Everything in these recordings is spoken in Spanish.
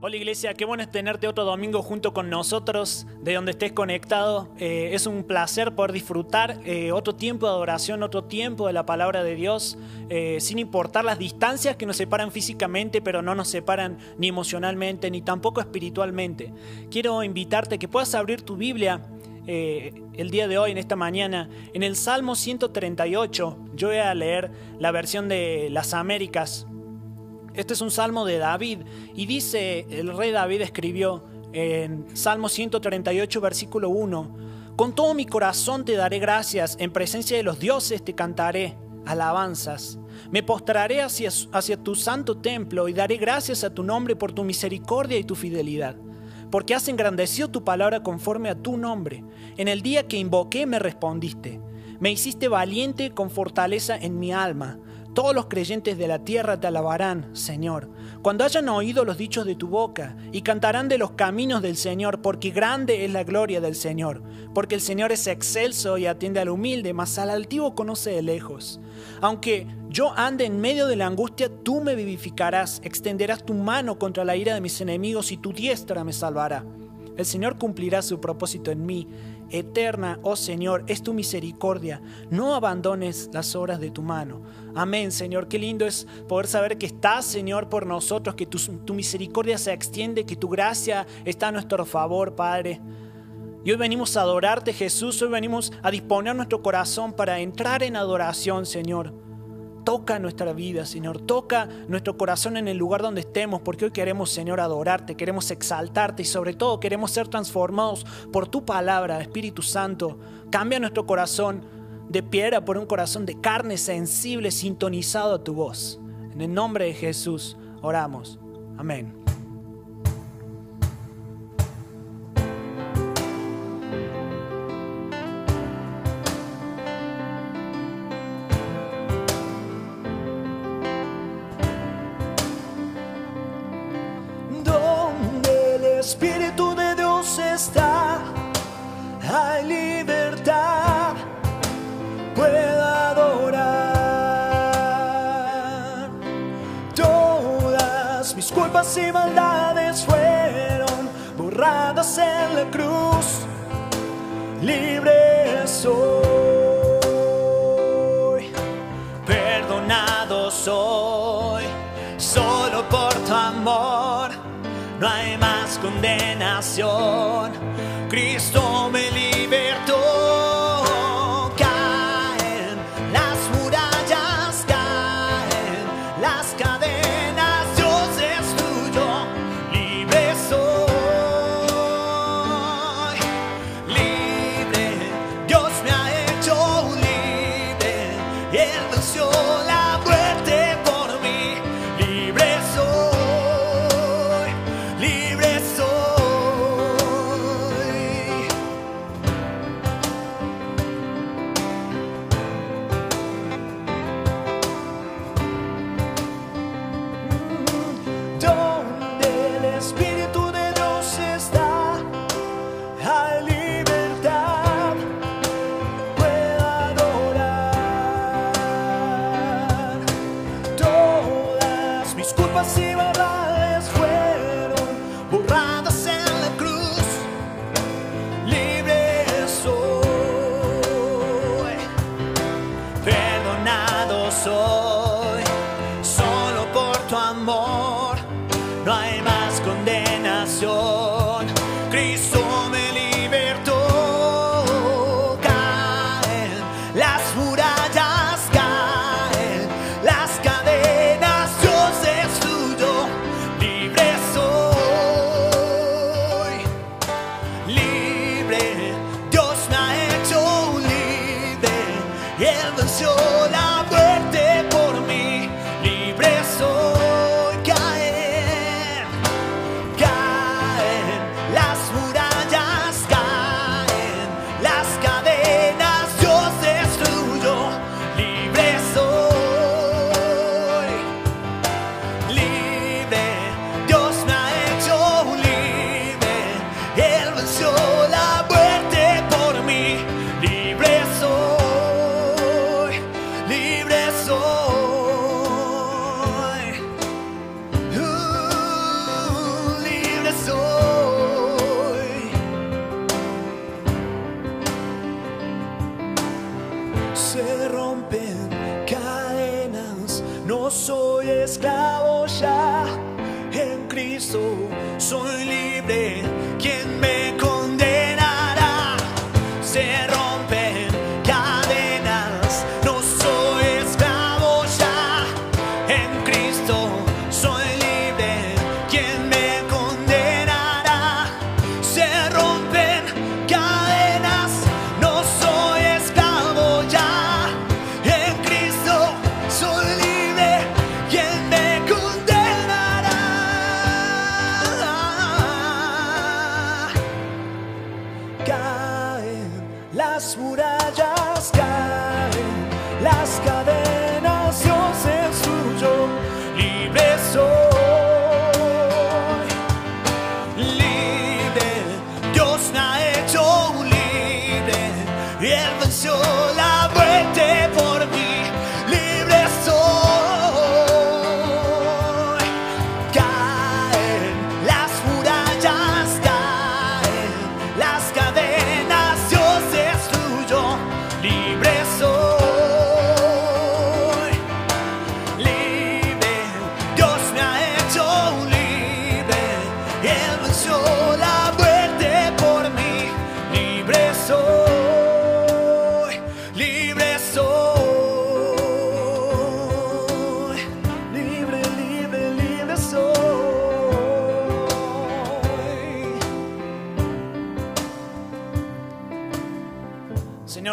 Hola iglesia, qué bueno tenerte otro domingo junto con nosotros, de donde estés conectado. Eh, es un placer poder disfrutar eh, otro tiempo de adoración, otro tiempo de la palabra de Dios, eh, sin importar las distancias que nos separan físicamente, pero no nos separan ni emocionalmente, ni tampoco espiritualmente. Quiero invitarte que puedas abrir tu Biblia el día de hoy, en esta mañana, en el Salmo 138. Yo voy a leer la versión de las Américas este es un salmo de David y dice, el rey David escribió en Salmo 138, versículo 1, Con todo mi corazón te daré gracias, en presencia de los dioses te cantaré alabanzas. Me postraré hacia, hacia tu santo templo y daré gracias a tu nombre por tu misericordia y tu fidelidad porque has engrandecido tu palabra conforme a tu nombre. En el día que invoqué me respondiste. Me hiciste valiente con fortaleza en mi alma. Todos los creyentes de la tierra te alabarán, Señor, cuando hayan oído los dichos de tu boca, y cantarán de los caminos del Señor, porque grande es la gloria del Señor, porque el Señor es excelso y atiende al humilde, mas al altivo conoce de lejos. Aunque yo ande en medio de la angustia, tú me vivificarás, extenderás tu mano contra la ira de mis enemigos y tu diestra me salvará. El Señor cumplirá su propósito en mí Eterna, oh Señor, es tu misericordia. No abandones las obras de tu mano. Amén, Señor. Qué lindo es poder saber que estás, Señor, por nosotros, que tu, misericordia se extiende, que tu gracia está a nuestro favor, Padre. Y hoy venimos a adorarte, Jesús. Hoy venimos a disponer nuestro corazón para entrar en adoración, Señor. Toca nuestra vida, Señor. Toca nuestro corazón en el lugar donde estemos, porque hoy queremos, Señor, adorarte, queremos exaltarte y sobre todo queremos ser transformados por tu palabra, Espíritu Santo. Cambia nuestro corazón de piedra por un corazón de carne sensible, sintonizado a tu voz. En el nombre de Jesús oramos. Amén. Espíritu de Dios está, hay libertad, puedo adorar. Todas mis culpas y maldades fueron borradas en la cruz, libre soy, condenación. Cristo canción. La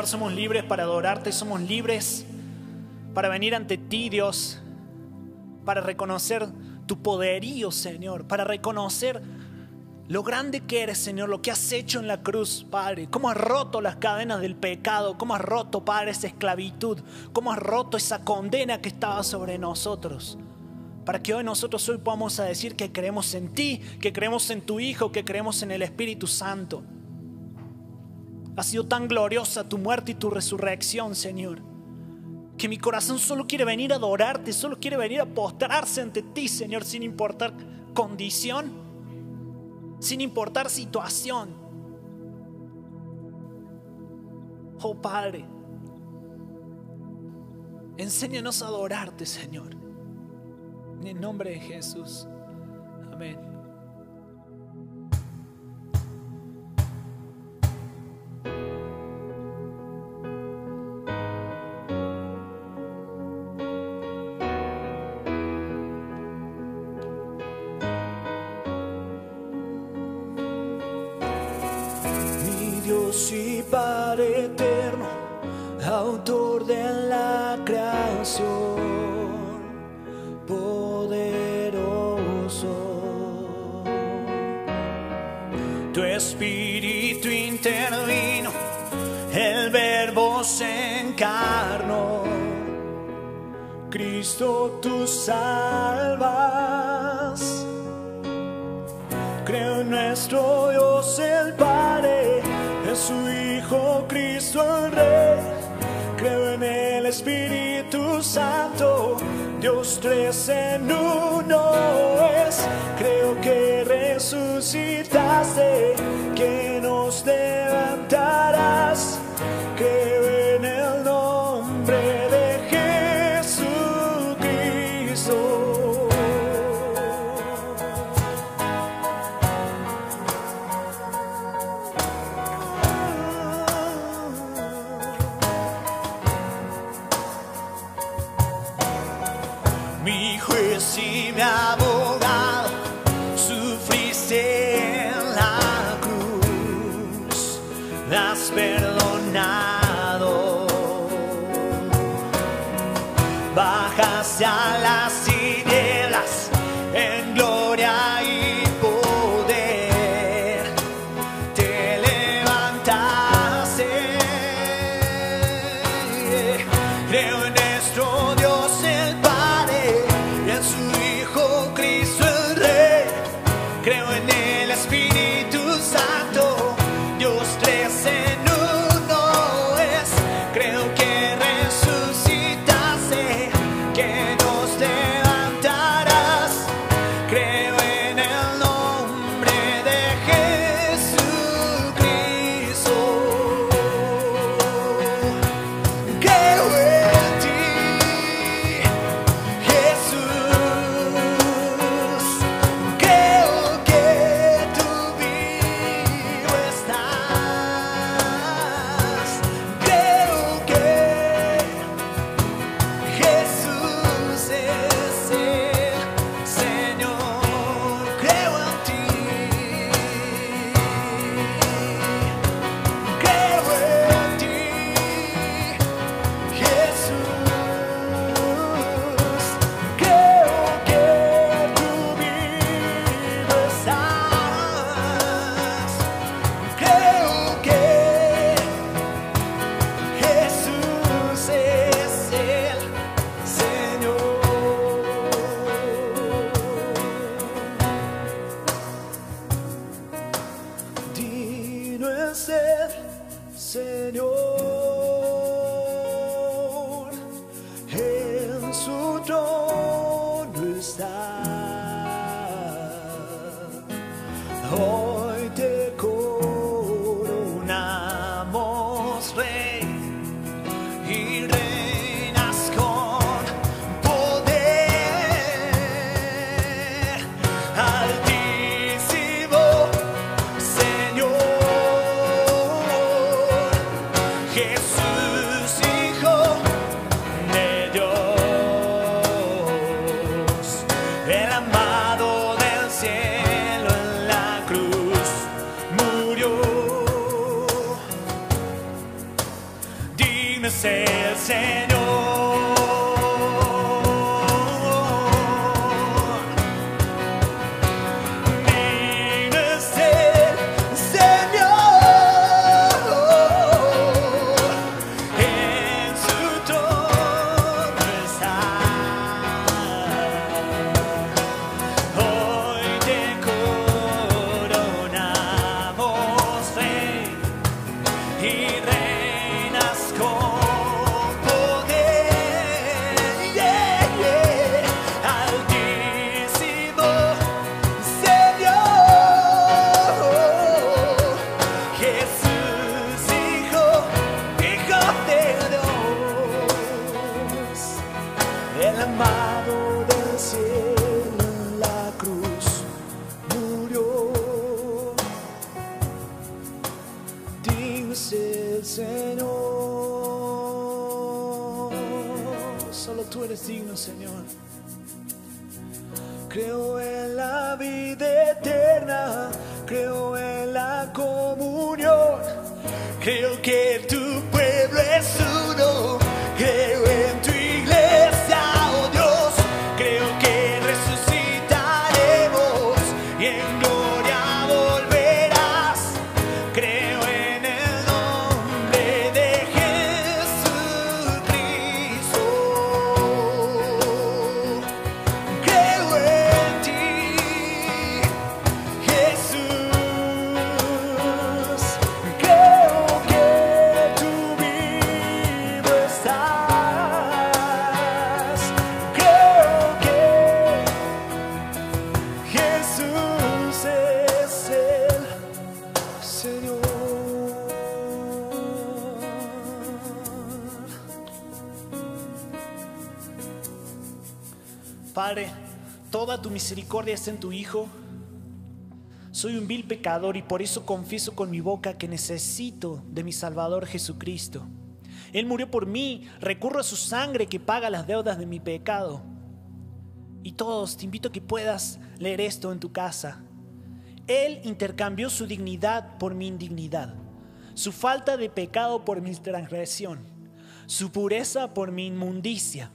Somos libres para adorarte, somos libres para venir ante ti, Dios, para reconocer tu poderío, Señor, para reconocer lo grande que eres, Señor, lo que has hecho en la cruz, Padre, cómo has roto las cadenas del pecado, cómo has roto, Padre, esa esclavitud, cómo has roto esa condena que estaba sobre nosotros. Para que hoy nosotros hoy podamos decir que creemos en ti, que creemos en tu Hijo, que creemos en el Espíritu Santo. Ha sido tan gloriosa tu muerte y tu resurrección, Señor, que mi corazón solo quiere venir a adorarte, solo quiere venir a postrarse ante ti, Señor, sin importar condición, sin importar situación. Oh Padre, enséñanos a adorarte, Señor. En el nombre de Jesús. Amén. Autor de la creación, poderoso. Tu espíritu intervino, el verbo se encarnó. Cristo, tú salvas. Creo en nuestro Dios el Padre, en su Hijo Cristo el Rey. En el Espíritu Santo, Dios tres en uno es. Creo que resucitaste, comunión, creo que tu en tu Hijo. Soy un vil pecador y por eso confieso con mi boca que necesito de mi Salvador Jesucristo. Él murió por mí, recurro a su sangre que paga las deudas de mi pecado. Y todos, te invito a que puedas leer esto en tu casa. Él intercambió su dignidad por mi indignidad, su falta de pecado por mi transgresión, su pureza por mi inmundicia,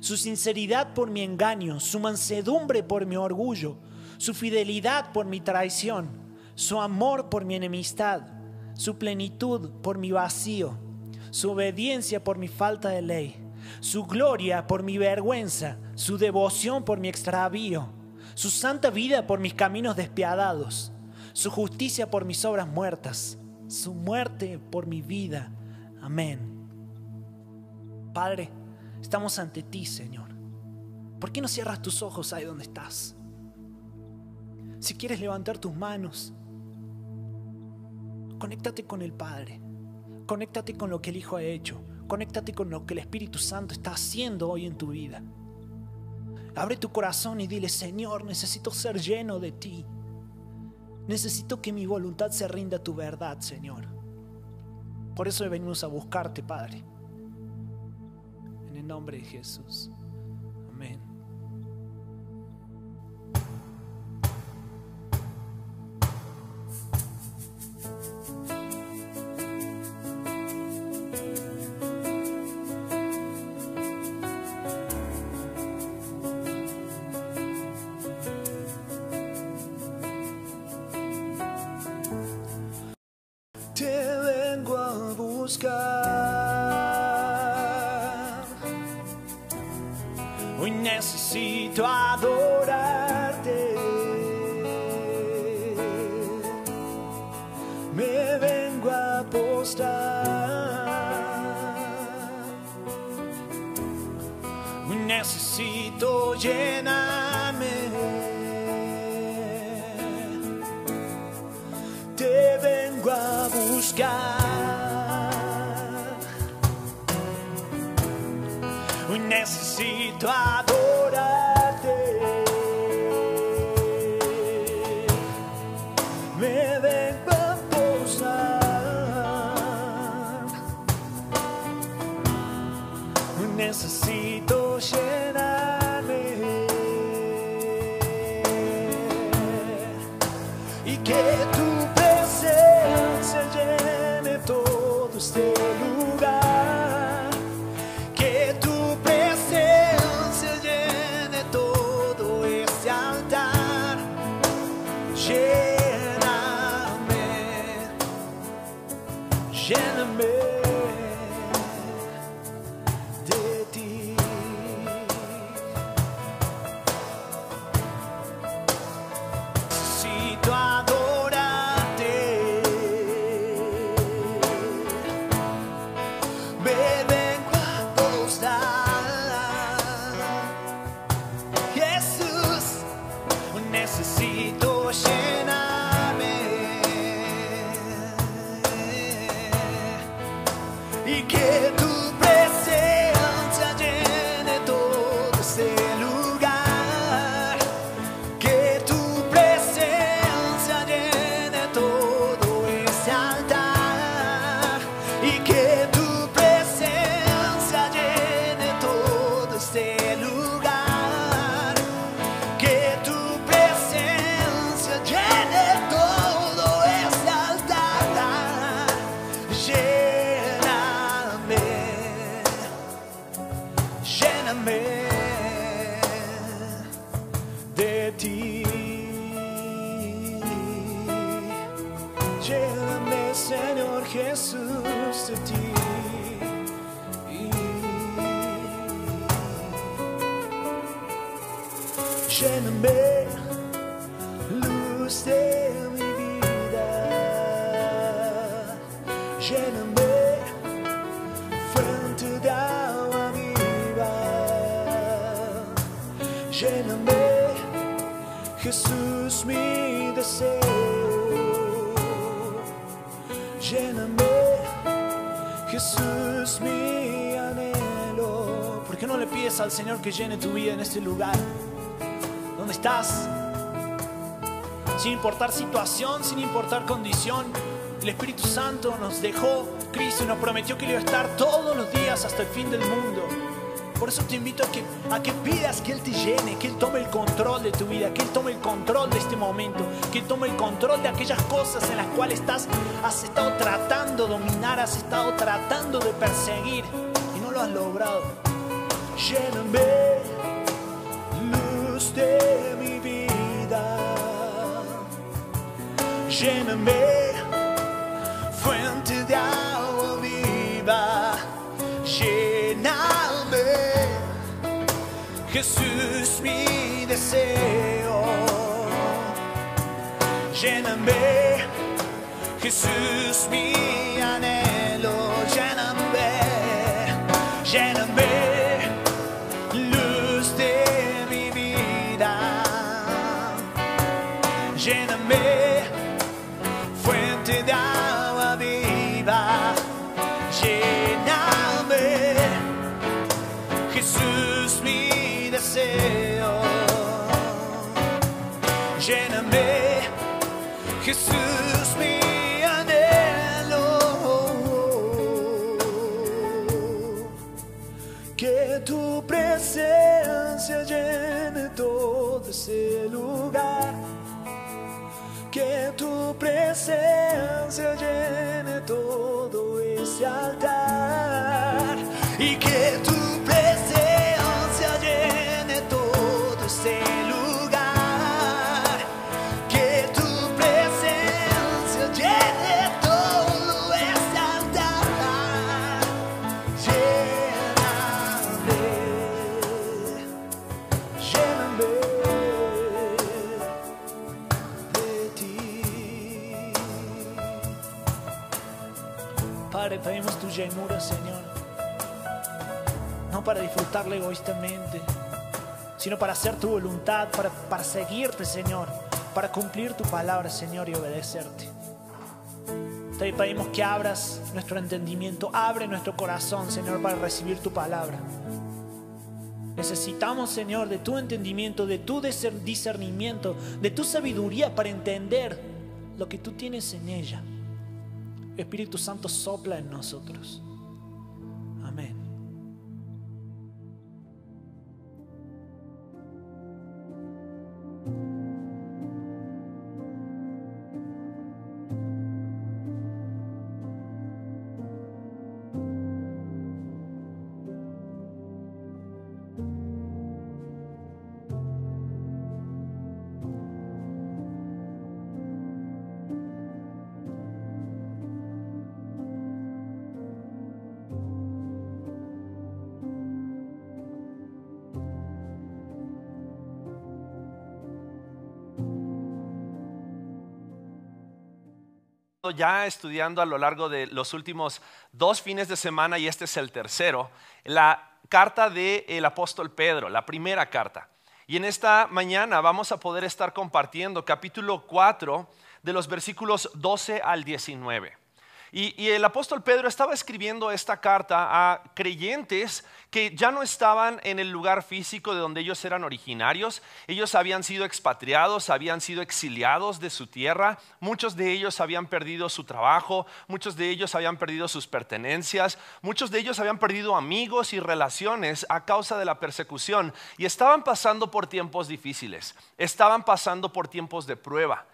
su sinceridad por mi engaño, su mansedumbre por mi orgullo, su fidelidad por mi traición, su amor por mi enemistad, su plenitud por mi vacío, su obediencia por mi falta de ley, su gloria por mi vergüenza, su devoción por mi extravío, su santa vida por mis caminos despiadados, su justicia por mis obras muertas, su muerte por mi vida. Amén. Padre, estamos ante ti, Señor. ¿Por qué no cierras tus ojos ahí donde estás? Si quieres levantar tus manos, conéctate con el Padre. Conéctate con lo que el Hijo ha hecho. Conéctate con lo que el Espíritu Santo está haciendo hoy en tu vida. Abre tu corazón y dile, Señor, necesito ser lleno de ti. Necesito que mi voluntad se rinda a tu verdad, Señor. Por eso venimos a buscarte, Padre. Nombre de Jesús. Que llene tu vida en este lugar? ¿Dónde estás? Sin importar situación, sin importar condición, el Espíritu Santo nos dejó Cristo y nos prometió que Él iba a estar todos los días hasta el fin del mundo. Por eso te invito a que, a que pidas que Él te llene, que Él tome el control de tu vida, que Él tome el control de este momento, que Él tome el control de aquellas cosas en las cuales estás, has estado tratando de dominar, has estado tratando de perseguir y no lo has logrado. Lléname, Lléname, fuente de agua viva. Lléname, Jesús, mi deseo. Lléname, Jesús, mi anhelo. Lléname, lléname deseo. Lléname, Jesús, mi anhelo. Que tu presencia llene todo ese lugar. Que tu presencia llene todo ese altar. Señor. No para disfrutarla egoístamente, sino para hacer tu voluntad, para, para seguirte, Señor, para cumplir tu palabra, Señor, y obedecerte. Te pedimos que abras nuestro entendimiento, abre nuestro corazón, Señor, para recibir tu palabra. Necesitamos, Señor, de tu entendimiento, de tu discernimiento, de tu sabiduría para entender lo que tú tienes en ella. Espíritu Santo sopla en nosotros. Ya estudiando a lo largo de los últimos dos fines de semana y este es el tercero, la carta del apóstol Pedro, la primera carta. Y en esta mañana vamos a poder estar compartiendo capítulo 4 de los versículos 12 al 19. Y, el apóstol Pedro estaba escribiendo esta carta a creyentes que ya no estaban en el lugar físico de donde ellos eran originarios. Ellos habían sido expatriados, habían sido exiliados de su tierra. Muchos de ellos habían perdido su trabajo, muchos de ellos habían perdido sus pertenencias, muchos de ellos habían perdido amigos y relaciones a causa de la persecución y estaban pasando por tiempos difíciles, estaban pasando por tiempos de prueba.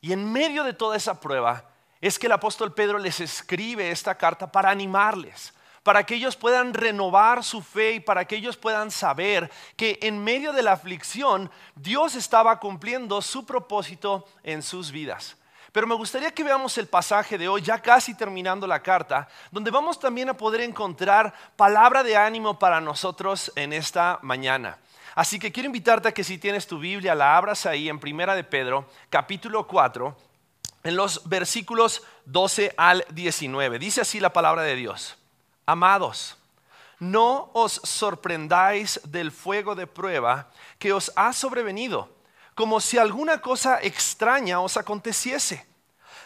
Y en medio de toda esa prueba, es que el apóstol Pedro les escribe esta carta para animarles, para que ellos puedan renovar su fe y para que ellos puedan saber que en medio de la aflicción Dios estaba cumpliendo su propósito en sus vidas. Pero me gustaría que veamos el pasaje de hoy, ya casi terminando la carta, donde vamos también a poder encontrar palabra de ánimo para nosotros en esta mañana. Así que quiero invitarte a que si tienes tu Biblia, la abras ahí en Primera de Pedro, capítulo 4 en los versículos 12 al 19. Dice así la palabra de Dios. Amados, no os sorprendáis del fuego de prueba que os ha sobrevenido, como si alguna cosa extraña os aconteciese,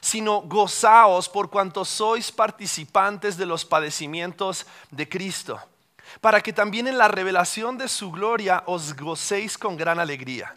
sino gozaos por cuanto sois participantes de los padecimientos de Cristo, para que también en la revelación de su gloria os gocéis con gran alegría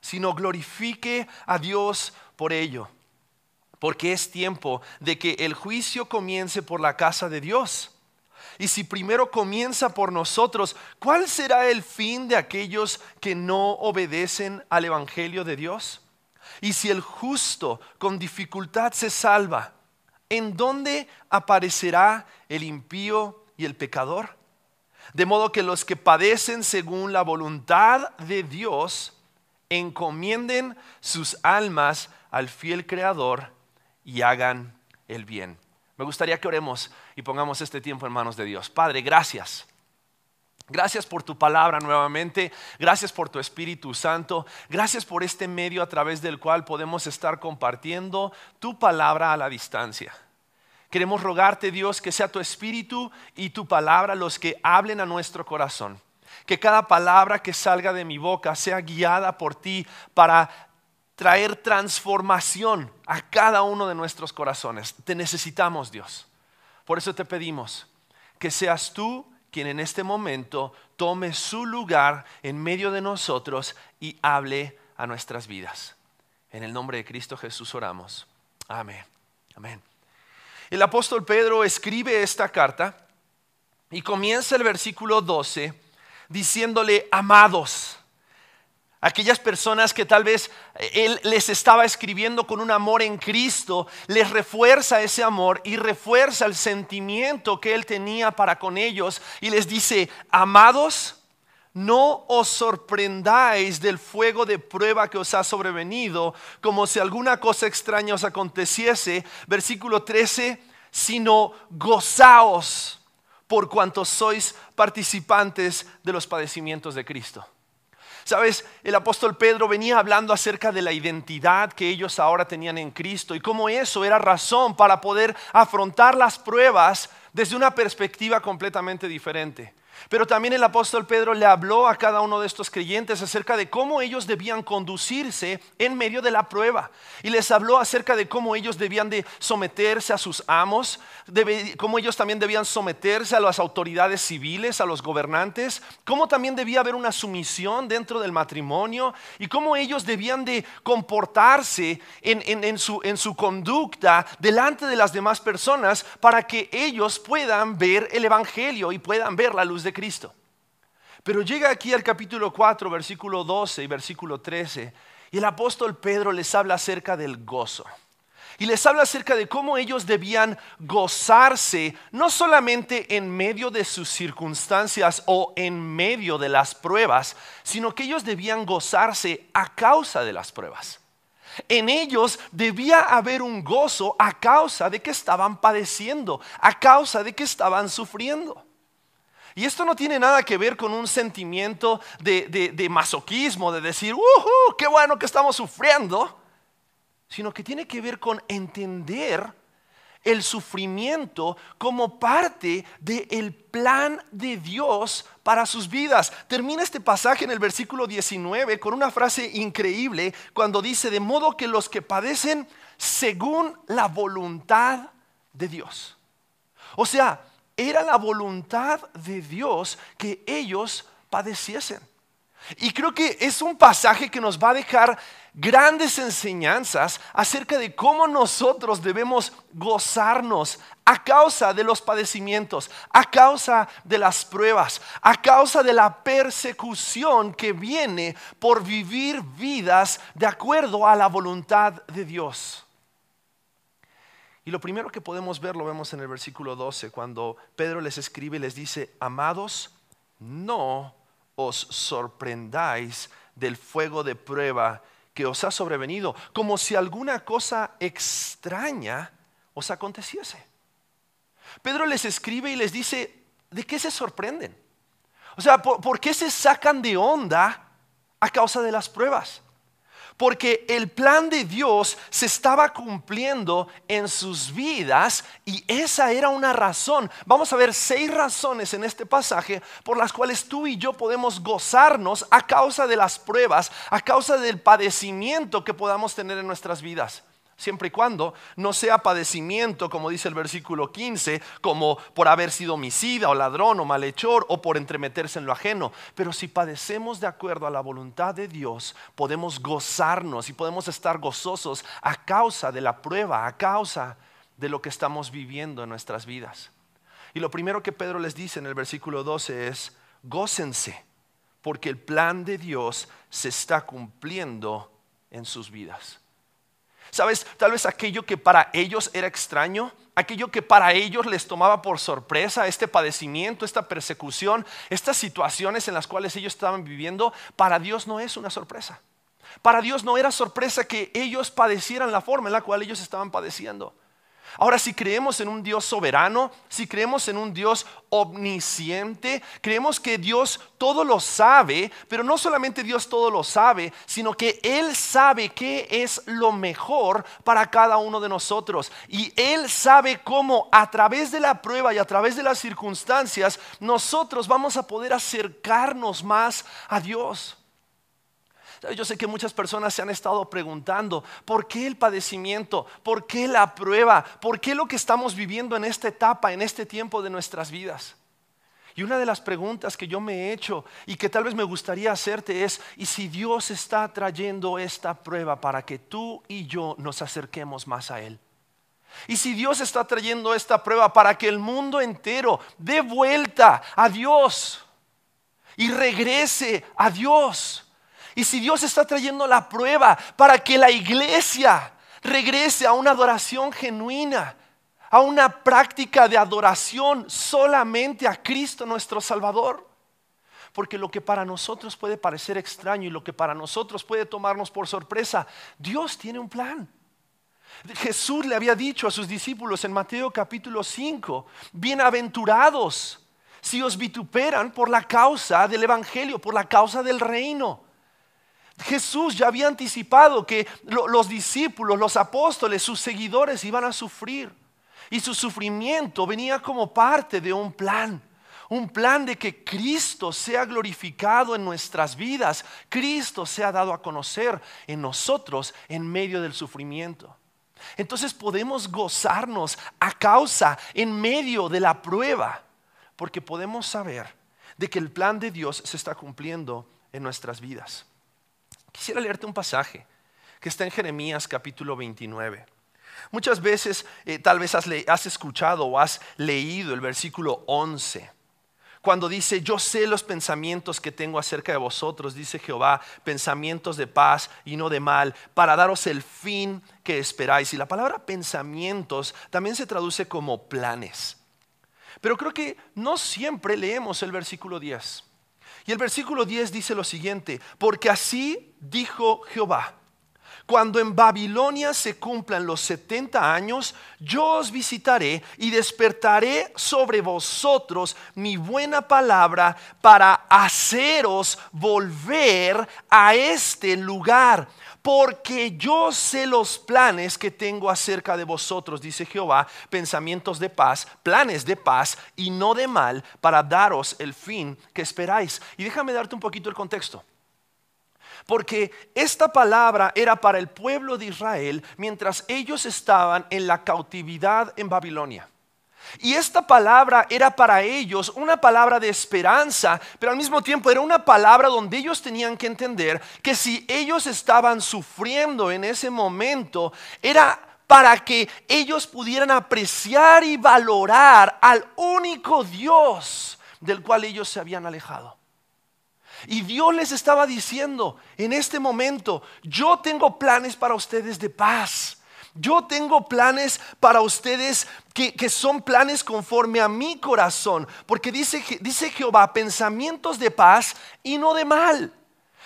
sino glorifique a Dios por ello, porque es tiempo de que el juicio comience por la casa de Dios. Y si primero comienza por nosotros, ¿cuál será el fin de aquellos que no obedecen al Evangelio de Dios? Y si el justo con dificultad se salva, ¿en dónde aparecerá el impío y el pecador? De modo que los que padecen según la voluntad de Dios, encomienden sus almas al fiel Creador y hagan el bien. Me gustaría que oremos y pongamos este tiempo en manos de Dios. Padre, gracias. Gracias por tu palabra nuevamente, gracias por tu Espíritu Santo, gracias por este medio a través del cual podemos estar compartiendo tu palabra a la distancia. Queremos rogarte, Dios, que sea tu Espíritu y tu palabra los que hablen a nuestro corazón. Que cada palabra que salga de mi boca sea guiada por ti para traer transformación a cada uno de nuestros corazones. Te necesitamos, Dios. Por eso te pedimos que seas tú quien en este momento tome su lugar en medio de nosotros y hable a nuestras vidas. En el nombre de Cristo Jesús oramos. Amén. Amén. El apóstol Pedro escribe esta carta y comienza el versículo 12 diciéndole, amados, Aquellas personas que tal vez eh, Él les estaba escribiendo con un amor en Cristo, les refuerza ese amor y refuerza el sentimiento que Él tenía para con ellos y les dice, amados, no os sorprendáis del fuego de prueba que os ha sobrevenido, como si alguna cosa extraña os aconteciese. Versículo 13, sino gozaos por cuanto sois participantes de los padecimientos de Cristo. Sabes, el apóstol Pedro venía hablando acerca de la identidad que ellos ahora tenían en Cristo y cómo eso era razón para poder afrontar las pruebas desde una perspectiva completamente diferente. Pero también el apóstol Pedro le habló a cada uno de estos creyentes acerca de cómo ellos debían conducirse en medio de la prueba. Y les habló acerca de cómo ellos debían de someterse a sus amos, cómo ellos también debían someterse a las autoridades civiles, a los gobernantes, cómo también debía haber una sumisión dentro del matrimonio y cómo ellos debían de comportarse en, su, en su conducta delante de las demás personas para que ellos puedan ver el Evangelio y puedan ver la luz de Cristo. Pero llega aquí al capítulo 4, versículo 12 y versículo 13, y el apóstol Pedro les habla acerca del gozo. Y les habla acerca de cómo ellos debían gozarse, no solamente en medio de sus circunstancias o en medio de las pruebas, sino que ellos debían gozarse a causa de las pruebas. En ellos debía haber un gozo a causa de que estaban padeciendo, a causa de que estaban sufriendo. Y esto no tiene nada que ver con un sentimiento de, masoquismo, de decir, ¡uh! ¡Qué bueno que estamos sufriendo! Sino que tiene que ver con entender el sufrimiento como parte del plan de Dios para sus vidas. Termina este pasaje en el versículo 19 con una frase increíble cuando dice, de modo que los que padecen según la voluntad de Dios. O sea, era la voluntad de Dios que ellos padeciesen. Y creo que es un pasaje que nos va a dejar grandes enseñanzas acerca de cómo nosotros debemos gozarnos a causa de los padecimientos, a causa de las pruebas, a causa de la persecución que viene por vivir vidas de acuerdo a la voluntad de Dios. Y lo primero que podemos ver lo vemos en el versículo 12, cuando Pedro les escribe y les dice, amados, no os sorprendáis del fuego de prueba que os ha sobrevenido, como si alguna cosa extraña os aconteciese. Pedro les escribe y les dice, ¿de qué se sorprenden? O sea, ¿por, qué se sacan de onda a causa de las pruebas? Porque el plan de Dios se estaba cumpliendo en sus vidas y esa era una razón. Vamos a ver seis razones en este pasaje por las cuales tú y yo podemos gozarnos a causa de las pruebas, a causa del padecimiento que podamos tener en nuestras vidas siempre y cuando no sea padecimiento, como dice el versículo 15, como por haber sido homicida o ladrón o malhechor o por entremeterse en lo ajeno. Pero si padecemos de acuerdo a la voluntad de Dios, podemos gozarnos y podemos estar gozosos a causa de la prueba, a causa de lo que estamos viviendo en nuestras vidas. Y lo primero que Pedro les dice en el versículo 12 es, gócense, porque el plan de Dios se está cumpliendo en sus vidas. ¿Sabes? Tal vez aquello que para ellos era extraño, aquello que para ellos les tomaba por sorpresa, este padecimiento, esta persecución, estas situaciones en las cuales ellos estaban viviendo, para Dios no es una sorpresa. Para Dios no era sorpresa que ellos padecieran la forma en la cual ellos estaban padeciendo. Ahora, si creemos en un Dios soberano, si creemos en un Dios omnisciente, creemos que Dios todo lo sabe, pero no solamente Dios todo lo sabe, sino que Él sabe qué es lo mejor para cada uno de nosotros. Y Él sabe cómo a través de la prueba y a través de las circunstancias, nosotros vamos a poder acercarnos más a Dios. Yo sé que muchas personas se han estado preguntando, ¿por qué el padecimiento? ¿Por qué la prueba? ¿Por qué lo que estamos viviendo en esta etapa, en este tiempo de nuestras vidas? Y una de las preguntas que yo me he hecho y que tal vez me gustaría hacerte es, ¿y si Dios está trayendo esta prueba para que tú y yo nos acerquemos más a Él? Y si Dios está trayendo esta prueba para que el mundo entero dé vuelta a Dios y regrese a Dios. Y si Dios está trayendo la prueba para que la iglesia regrese a una adoración genuina, a una práctica de adoración solamente a Cristo nuestro Salvador. Porque lo que para nosotros puede parecer extraño y lo que para nosotros puede tomarnos por sorpresa, Dios tiene un plan. Jesús le había dicho a sus discípulos en Mateo capítulo 5, bienaventurados si os vituperan por la causa del Evangelio, por la causa del reino. Jesús ya había anticipado que los discípulos, los apóstoles, sus seguidores iban a sufrir. Y su sufrimiento venía como parte de un plan. Un plan de que Cristo sea glorificado en nuestras vidas. Cristo sea dado a conocer en nosotros en medio del sufrimiento. Entonces podemos gozarnos a causa, en medio de la prueba, porque podemos saber de que el plan de Dios se está cumpliendo en nuestras vidas. Quisiera leerte un pasaje que está en Jeremías capítulo 29. Muchas veces eh, tal vez has, has escuchado o has leído el versículo 11 cuando dice, yo sé los pensamientos que tengo acerca de vosotros, dice Jehová, pensamientos de paz y no de mal, para daros el fin que esperáis. Y la palabra pensamientos también se traduce como planes. Pero creo que no siempre leemos el versículo 10. Y el versículo 10 dice lo siguiente, porque así dijo Jehová cuando en Babilonia se cumplan los 70 años, yo os visitaré y despertaré sobre vosotros mi buena palabra para haceros volver a este lugar. Porque yo sé los planes que tengo acerca de vosotros, dice Jehová, pensamientos de paz, planes de paz y no de mal, para daros el fin que esperáis. Y déjame darte un poquito el contexto. Porque esta palabra era para el pueblo de Israel mientras ellos estaban en la cautividad en Babilonia. Y esta palabra era para ellos una palabra de esperanza, pero al mismo tiempo era una palabra donde ellos tenían que entender que si ellos estaban sufriendo en ese momento, era para que ellos pudieran apreciar y valorar al único Dios del cual ellos se habían alejado. Y Dios les estaba diciendo en este momento, yo tengo planes para ustedes de paz. Yo tengo planes para ustedes que, son planes conforme a mi corazón. Porque dice, dice Jehová, pensamientos de paz y no de mal.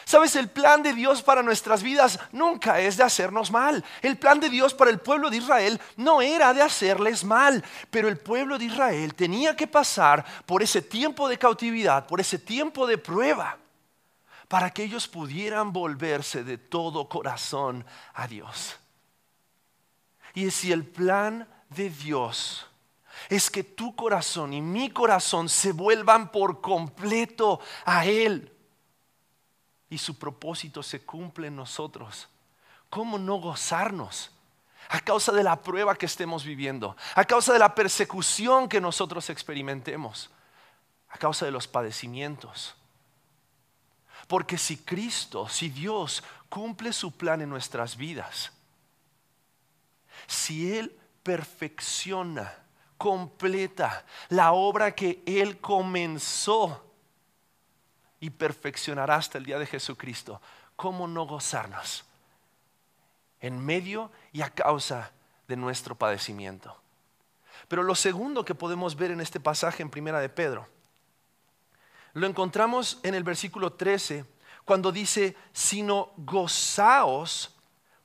Sabes, el plan de Dios para nuestras vidas nunca es de hacernos mal. El plan de Dios para el pueblo de Israel no era de hacerles mal, pero el pueblo de Israel tenía que pasar por ese tiempo de cautividad, por ese tiempo de prueba para que ellos pudieran volverse de todo corazón a Dios. Y si el plan de Dios es que tu corazón y mi corazón se vuelvan por completo a Él y su propósito se cumple en nosotros, ¿cómo no gozarnos? A causa de la prueba que estemos viviendo, a causa de la persecución que nosotros experimentemos, a causa de los padecimientos porque si Cristo, si Dios cumple su plan en nuestras vidas, si Él perfecciona, completa la obra que Él comenzó y perfeccionará hasta el día de Jesucristo, ¿cómo no gozarnos en medio y a causa de nuestro padecimiento? Pero lo segundo que podemos ver en este pasaje en Primera de Pedro lo encontramos en el versículo 13, cuando dice, sino gozaos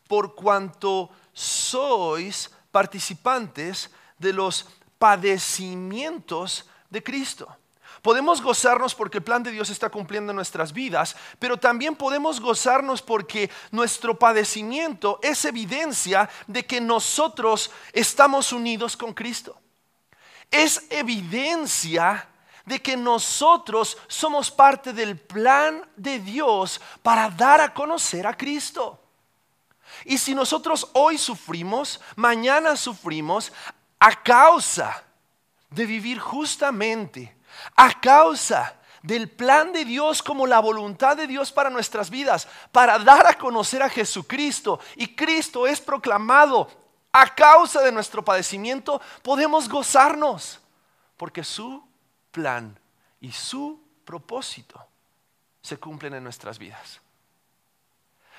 por cuanto sois participantes de los padecimientos de Cristo. Podemos gozarnos porque el plan de Dios está cumpliendo en nuestras vidas, pero también podemos gozarnos porque nuestro padecimiento es evidencia de que nosotros estamos unidos con Cristo. Es evidencia de que nosotros somos parte del plan de Dios para dar a conocer a Cristo. Y si nosotros hoy sufrimos, mañana sufrimos a causa de vivir justamente, a causa del plan de Dios como la voluntad de Dios para nuestras vidas, para dar a conocer a Jesucristo. Y Cristo es proclamado a causa de nuestro padecimiento, podemos gozarnos, porque su plan y su propósito se cumplen en nuestras vidas.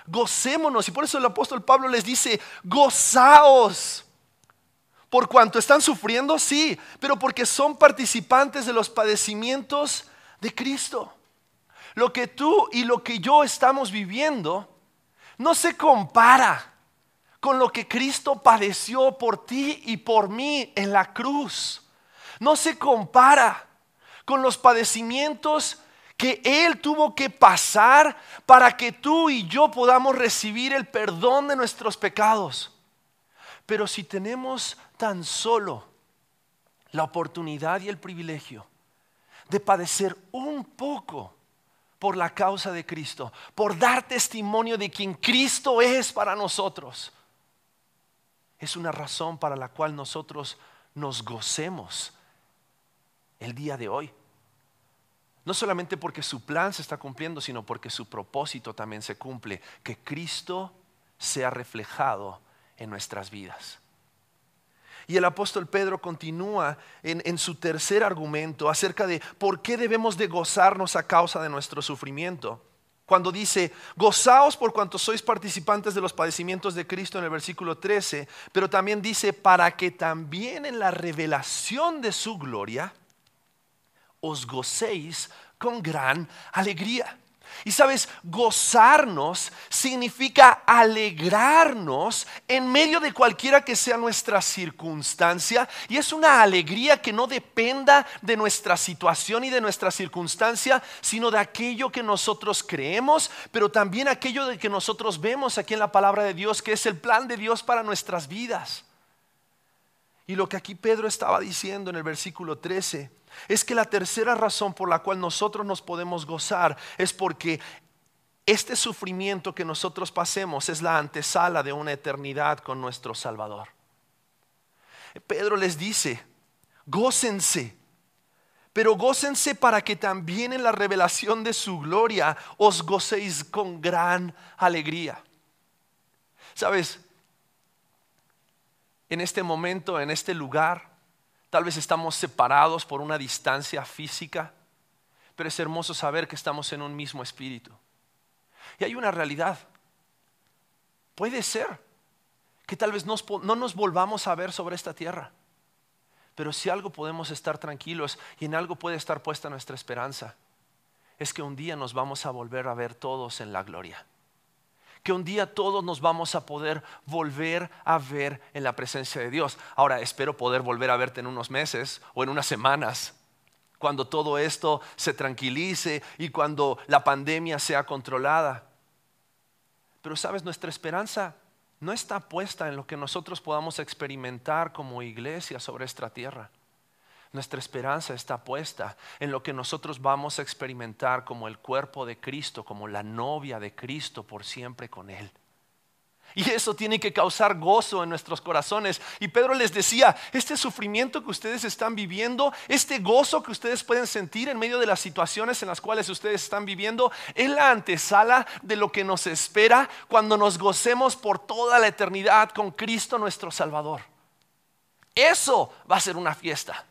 Gocémonos, y por eso el apóstol Pablo les dice, gozaos. Por cuanto están sufriendo, sí, pero porque son participantes de los padecimientos de Cristo. lo que tú y lo que yo estamos viviendo no se compara con lo que Cristo padeció por ti y por mí en la cruz. No se compara con los padecimientos que Él tuvo que pasar para que tú y yo podamos recibir el perdón de nuestros pecados. Pero si tenemos tan solo la oportunidad y el privilegio de padecer un poco por la causa de Cristo, por dar testimonio de quien Cristo es para nosotros, es una razón para la cual nosotros nos gocemos el día de hoy. No solamente porque su plan se está cumpliendo, sino porque su propósito también se cumple, que Cristo sea reflejado en nuestras vidas. Y el apóstol Pedro continúa en, su tercer argumento acerca de por qué debemos de gozarnos a causa de nuestro sufrimiento. Cuando dice, gozaos por cuanto sois participantes de los padecimientos de Cristo en el versículo 13, pero también dice, para que también en la revelación de su gloria os gocéis con gran alegría. Y sabes, gozarnos significa alegrarnos en medio de cualquiera que sea nuestra circunstancia. Y es una alegría que no dependa de nuestra situación y de nuestra circunstancia, sino de aquello que nosotros creemos, pero también aquello de que nosotros vemos aquí en la palabra de Dios, que es el plan de Dios para nuestras vidas. Y lo que aquí Pedro estaba diciendo en el versículo 13 es que la tercera razón por la cual nosotros nos podemos gozar es porque este sufrimiento que nosotros pasemos es la antesala de una eternidad con nuestro Salvador. Pedro les dice, gócense, pero gócense para que también en la revelación de su gloria os gocéis con gran alegría. Sabes, en este momento, en este lugar, Tal vez estamos separados por una distancia física, pero es hermoso saber que estamos en un mismo espíritu. Y hay una realidad. Puede ser que tal vez no nos volvamos a ver sobre esta tierra, pero si algo podemos estar tranquilos y en algo puede estar puesta nuestra esperanza, es que un día nos vamos a volver a ver todos en la gloria que un día todos nos vamos a poder volver a ver en la presencia de Dios. Ahora, espero poder volver a verte en unos meses o en unas semanas, cuando todo esto se tranquilice y cuando la pandemia sea controlada. Pero sabes, nuestra esperanza no está puesta en lo que nosotros podamos experimentar como iglesia sobre esta tierra. Nuestra esperanza está puesta en lo que nosotros vamos a experimentar como el cuerpo de Cristo, como la novia de Cristo por siempre con Él. Y eso tiene que causar gozo en nuestros corazones. Y Pedro les decía, este sufrimiento que ustedes están viviendo, este gozo que ustedes pueden sentir en medio de las situaciones en las cuales ustedes están viviendo, es la antesala de lo que nos espera cuando nos gocemos por toda la eternidad con Cristo nuestro Salvador. Eso va a ser una fiesta.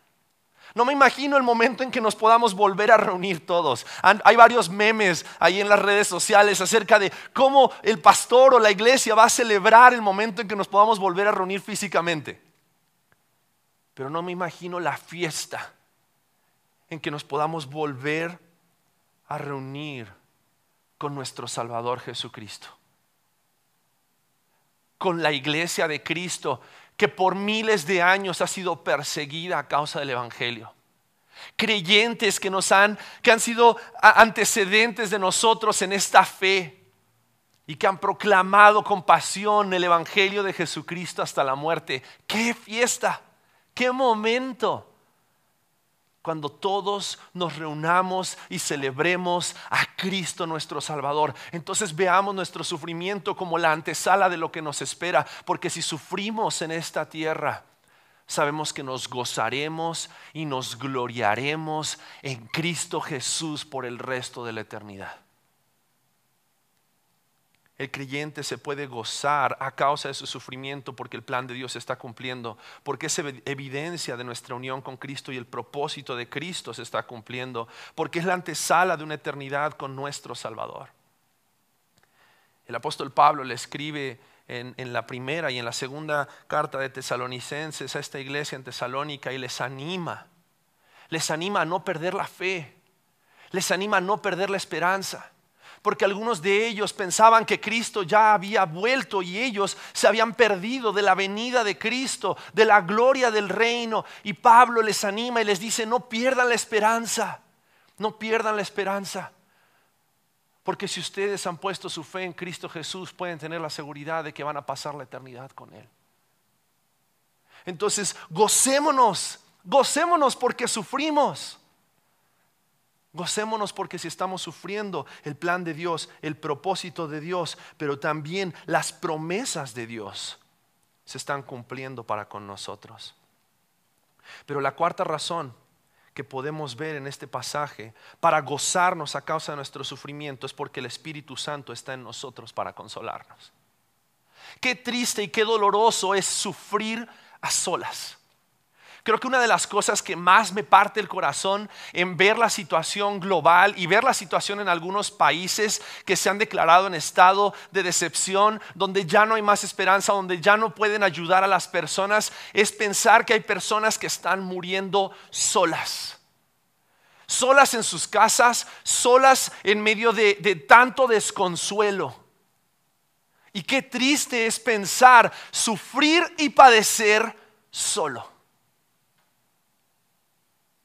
No me imagino el momento en que nos podamos volver a reunir todos. Hay varios memes ahí en las redes sociales acerca de cómo el pastor o la iglesia va a celebrar el momento en que nos podamos volver a reunir físicamente. Pero no me imagino la fiesta en que nos podamos volver a reunir con nuestro Salvador Jesucristo. Con la iglesia de Cristo que por miles de años ha sido perseguida a causa del Evangelio. Creyentes que nos han, que han sido antecedentes de nosotros en esta fe y que han proclamado con pasión el Evangelio de Jesucristo hasta la muerte. ¡Qué fiesta! ¡Qué momento! Cuando todos nos reunamos y celebremos a Cristo nuestro Salvador. Entonces veamos nuestro sufrimiento como la antesala de lo que nos espera, porque si sufrimos en esta tierra, sabemos que nos gozaremos y nos gloriaremos en Cristo Jesús por el resto de la eternidad el creyente se puede gozar a causa de su sufrimiento porque el plan de Dios se está cumpliendo, porque es evidencia de nuestra unión con Cristo y el propósito de Cristo se está cumpliendo, porque es la antesala de una eternidad con nuestro Salvador. El apóstol Pablo le escribe en, en, la primera y en la segunda carta de Tesalonicenses a esta iglesia en Tesalónica y les anima, les anima a no perder la fe, les anima a no perder la esperanza. Porque algunos de ellos pensaban que Cristo ya había vuelto y ellos se habían perdido de la venida de Cristo, de la gloria del reino. Y Pablo les anima y les dice, no pierdan la esperanza, no pierdan la esperanza. Porque si ustedes han puesto su fe en Cristo Jesús, pueden tener la seguridad de que van a pasar la eternidad con Él. Entonces, gocémonos, gocémonos porque sufrimos. Gocémonos porque si estamos sufriendo el plan de Dios, el propósito de Dios, pero también las promesas de Dios se están cumpliendo para con nosotros. Pero la cuarta razón que podemos ver en este pasaje para gozarnos a causa de nuestro sufrimiento es porque el Espíritu Santo está en nosotros para consolarnos. Qué triste y qué doloroso es sufrir a solas. Creo que una de las cosas que más me parte el corazón en ver la situación global y ver la situación en algunos países que se han declarado en estado de decepción, donde ya no hay más esperanza, donde ya no pueden ayudar a las personas, es pensar que hay personas que están muriendo solas. Solas en sus casas, solas en medio de, de tanto desconsuelo. Y qué triste es pensar sufrir y padecer solo.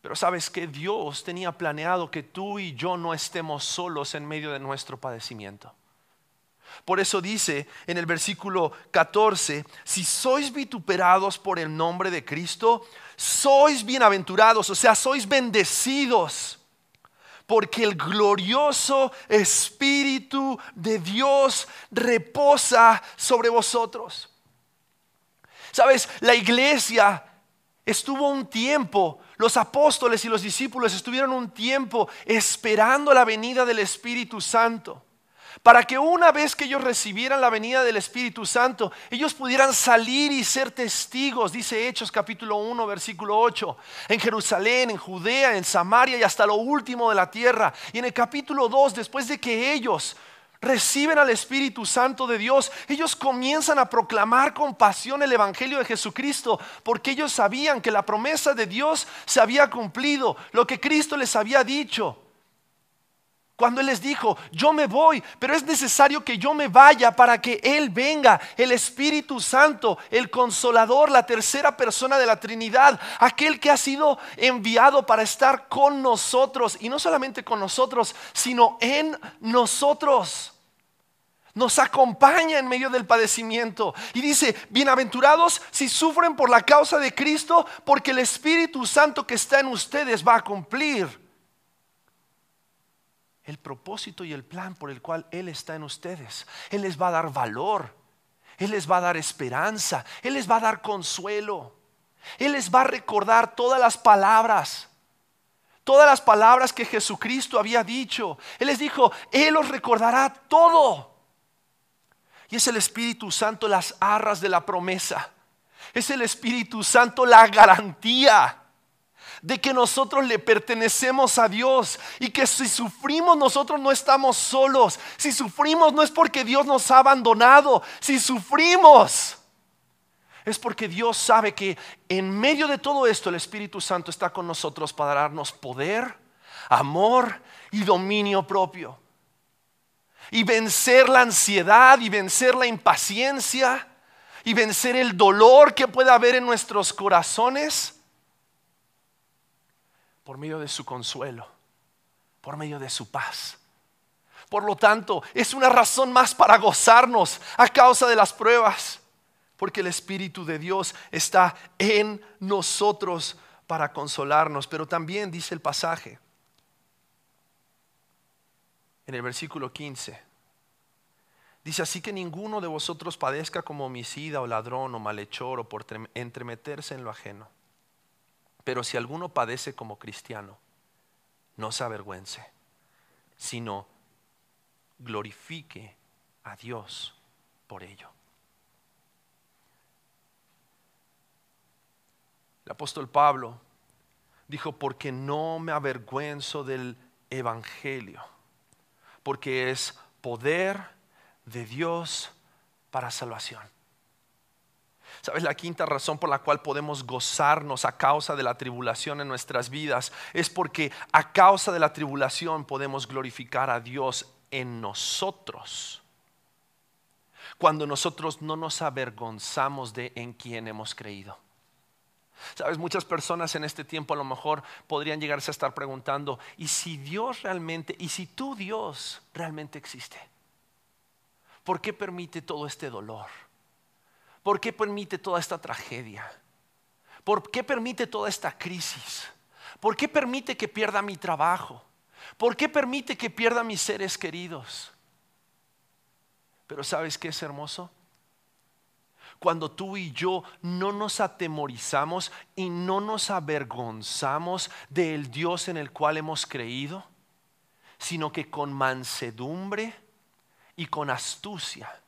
Pero sabes que Dios tenía planeado que tú y yo no estemos solos en medio de nuestro padecimiento. Por eso dice en el versículo 14, si sois vituperados por el nombre de Cristo, sois bienaventurados, o sea, sois bendecidos, porque el glorioso Espíritu de Dios reposa sobre vosotros. Sabes, la iglesia estuvo un tiempo los apóstoles y los discípulos estuvieron un tiempo esperando la venida del Espíritu Santo. Para que una vez que ellos recibieran la venida del Espíritu Santo, ellos pudieran salir y ser testigos, dice Hechos capítulo 1, versículo 8, en Jerusalén, en Judea, en Samaria y hasta lo último de la tierra. Y en el capítulo 2, después de que ellos reciben al Espíritu Santo de Dios, ellos comienzan a proclamar con pasión el Evangelio de Jesucristo, porque ellos sabían que la promesa de Dios se había cumplido, lo que Cristo les había dicho. Cuando Él les dijo, yo me voy, pero es necesario que yo me vaya para que Él venga, el Espíritu Santo, el consolador, la tercera persona de la Trinidad, aquel que ha sido enviado para estar con nosotros, y no solamente con nosotros, sino en nosotros nos acompaña en medio del padecimiento. Y dice, bienaventurados si sufren por la causa de Cristo, porque el Espíritu Santo que está en ustedes va a cumplir el propósito y el plan por el cual Él está en ustedes. Él les va a dar valor, Él les va a dar esperanza, Él les va a dar consuelo, Él les va a recordar todas las palabras. Todas las palabras que Jesucristo había dicho. Él les dijo, Él os recordará todo. Y es el Espíritu Santo las arras de la promesa. Es el Espíritu Santo la garantía de que nosotros le pertenecemos a Dios y que si sufrimos nosotros no estamos solos. Si sufrimos no es porque Dios nos ha abandonado. Si sufrimos es porque Dios sabe que en medio de todo esto el Espíritu Santo está con nosotros para darnos poder, amor y dominio propio y vencer la ansiedad y vencer la impaciencia y vencer el dolor que pueda haber en nuestros corazones por medio de su consuelo, por medio de su paz. Por lo tanto, es una razón más para gozarnos a causa de las pruebas, porque el Espíritu de Dios está en nosotros para consolarnos. Pero también dice el pasaje, en el versículo 15. Dice así que ninguno de vosotros padezca como homicida o ladrón o malhechor o por entremeterse en lo ajeno. Pero si alguno padece como cristiano, no se avergüence, sino glorifique a Dios por ello. El apóstol Pablo dijo, porque no me avergüenzo del Evangelio porque es poder de Dios para salvación. ¿Sabes? La quinta razón por la cual podemos gozarnos a causa de la tribulación en nuestras vidas es porque a causa de la tribulación podemos glorificar a Dios en nosotros. Cuando nosotros no nos avergonzamos de en quien hemos creído. Sabes, muchas personas en este tiempo a lo mejor podrían llegarse a estar preguntando, ¿y si Dios realmente, y si tú Dios realmente existe? ¿Por qué permite todo este dolor? ¿Por qué permite toda esta tragedia? ¿Por qué permite toda esta crisis? ¿Por qué permite que pierda mi trabajo? ¿Por qué permite que pierda mis seres queridos? Pero ¿sabes qué es hermoso? Cuando tú y yo no nos atemorizamos y no nos avergonzamos del Dios en el cual hemos creído, sino que con mansedumbre y con astucia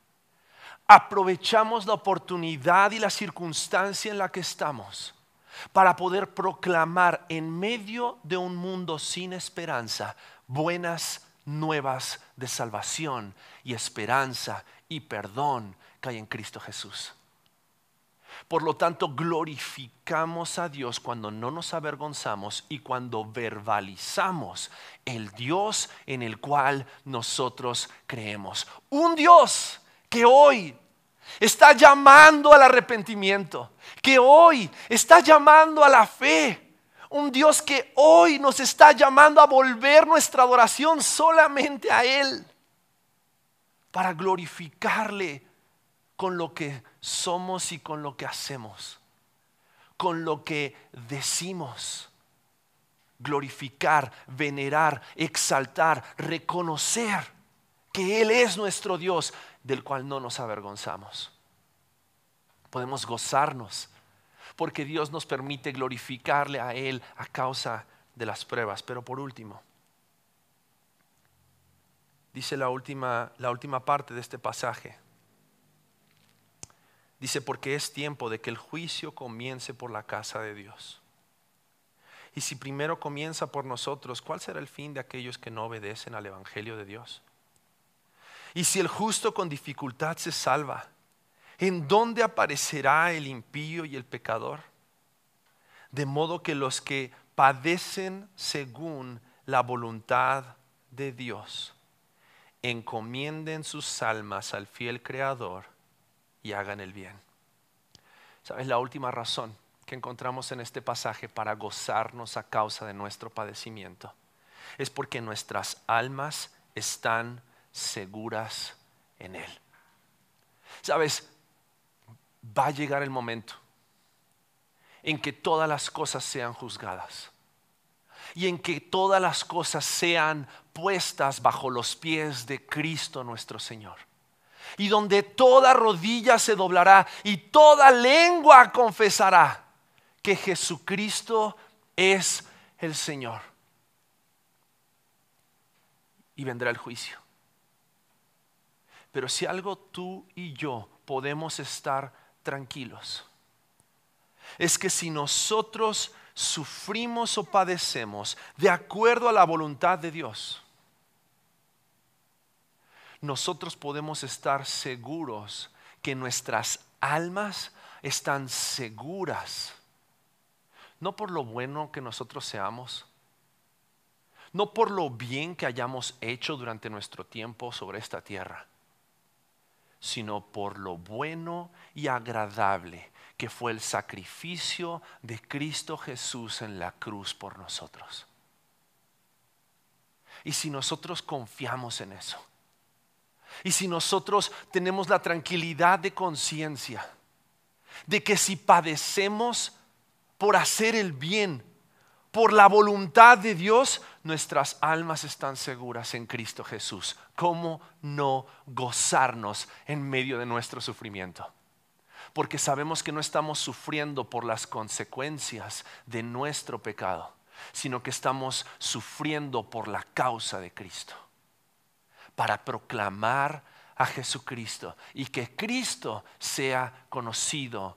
aprovechamos la oportunidad y la circunstancia en la que estamos para poder proclamar en medio de un mundo sin esperanza buenas nuevas de salvación y esperanza y perdón que hay en Cristo Jesús. Por lo tanto, glorificamos a Dios cuando no nos avergonzamos y cuando verbalizamos el Dios en el cual nosotros creemos. Un Dios que hoy está llamando al arrepentimiento, que hoy está llamando a la fe. Un Dios que hoy nos está llamando a volver nuestra adoración solamente a Él, para glorificarle con lo que somos y con lo que hacemos, con lo que decimos. Glorificar, venerar, exaltar, reconocer que Él es nuestro Dios del cual no nos avergonzamos. Podemos gozarnos porque Dios nos permite glorificarle a Él a causa de las pruebas. Pero por último, dice la última, la última parte de este pasaje. Dice, porque es tiempo de que el juicio comience por la casa de Dios. Y si primero comienza por nosotros, ¿cuál será el fin de aquellos que no obedecen al Evangelio de Dios? Y si el justo con dificultad se salva, ¿en dónde aparecerá el impío y el pecador? De modo que los que padecen según la voluntad de Dios, encomienden sus almas al fiel Creador y hagan el bien. ¿Sabes la última razón que encontramos en este pasaje para gozarnos a causa de nuestro padecimiento? Es porque nuestras almas están seguras en Él. Sabes, va a llegar el momento en que todas las cosas sean juzgadas y en que todas las cosas sean puestas bajo los pies de Cristo nuestro Señor. Y donde toda rodilla se doblará y toda lengua confesará que Jesucristo es el Señor. Y vendrá el juicio. Pero si algo tú y yo podemos estar tranquilos, es que si nosotros sufrimos o padecemos de acuerdo a la voluntad de Dios, nosotros podemos estar seguros que nuestras almas están seguras, no por lo bueno que nosotros seamos, no por lo bien que hayamos hecho durante nuestro tiempo sobre esta tierra, sino por lo bueno y agradable que fue el sacrificio de Cristo Jesús en la cruz por nosotros. Y si nosotros confiamos en eso, y si nosotros tenemos la tranquilidad de conciencia de que si padecemos por hacer el bien, por la voluntad de Dios, nuestras almas están seguras en Cristo Jesús. ¿Cómo no gozarnos en medio de nuestro sufrimiento? Porque sabemos que no estamos sufriendo por las consecuencias de nuestro pecado, sino que estamos sufriendo por la causa de Cristo. Para proclamar a Jesucristo y que Cristo sea conocido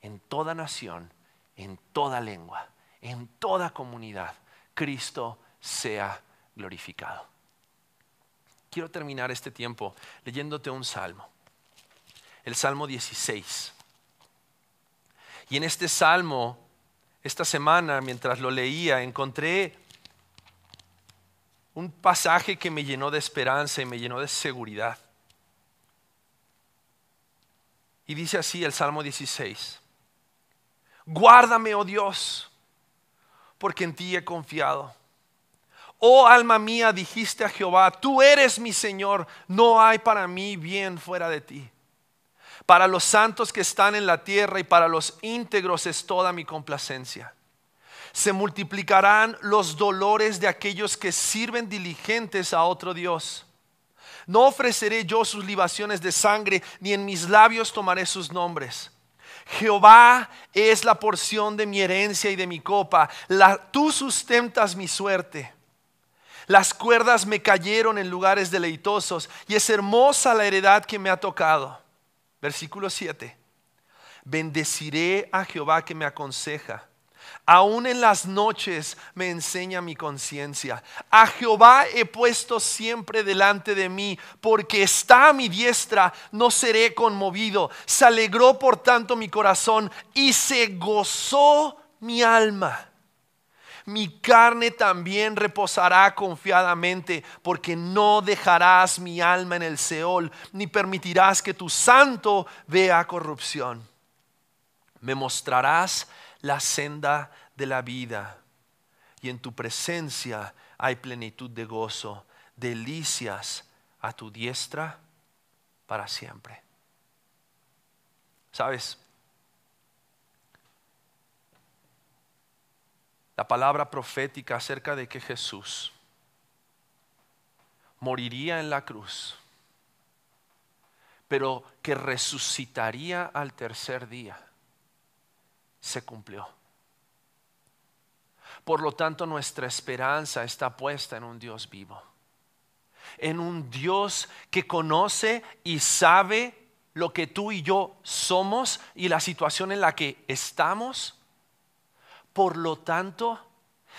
en toda nación, en toda lengua en toda comunidad Cristo sea glorificado. Quiero terminar este tiempo leyéndote un salmo, el Salmo 16. Y en este salmo, esta semana, mientras lo leía, encontré un pasaje que me llenó de esperanza y me llenó de seguridad. Y dice así el Salmo 16, guárdame, oh Dios, porque en ti he confiado. Oh alma mía, dijiste a Jehová, tú eres mi Señor, no hay para mí bien fuera de ti. Para los santos que están en la tierra y para los íntegros es toda mi complacencia. Se multiplicarán los dolores de aquellos que sirven diligentes a otro Dios. No ofreceré yo sus libaciones de sangre, ni en mis labios tomaré sus nombres. Jehová es la porción de mi herencia y de mi copa. tú sustentas mi suerte. Las cuerdas me cayeron en lugares deleitosos y es hermosa la heredad que me ha tocado. Versículo 7. Bendeciré a Jehová que me aconseja Aún en las noches me enseña mi conciencia. A Jehová he puesto siempre delante de mí, porque está a mi diestra, no seré conmovido. Se alegró por tanto mi corazón y se gozó mi alma. Mi carne también reposará confiadamente, porque no dejarás mi alma en el Seol, ni permitirás que tu santo vea corrupción. Me mostrarás la senda de la vida. Y en tu presencia hay plenitud de gozo, delicias a tu diestra para siempre. ¿Sabes? La palabra profética acerca de que Jesús moriría en la cruz, pero que resucitaría al tercer día se cumplió. Por lo tanto, nuestra esperanza está puesta en un Dios vivo, en un Dios que conoce y sabe lo que tú y yo somos y la situación en la que estamos. Por lo tanto,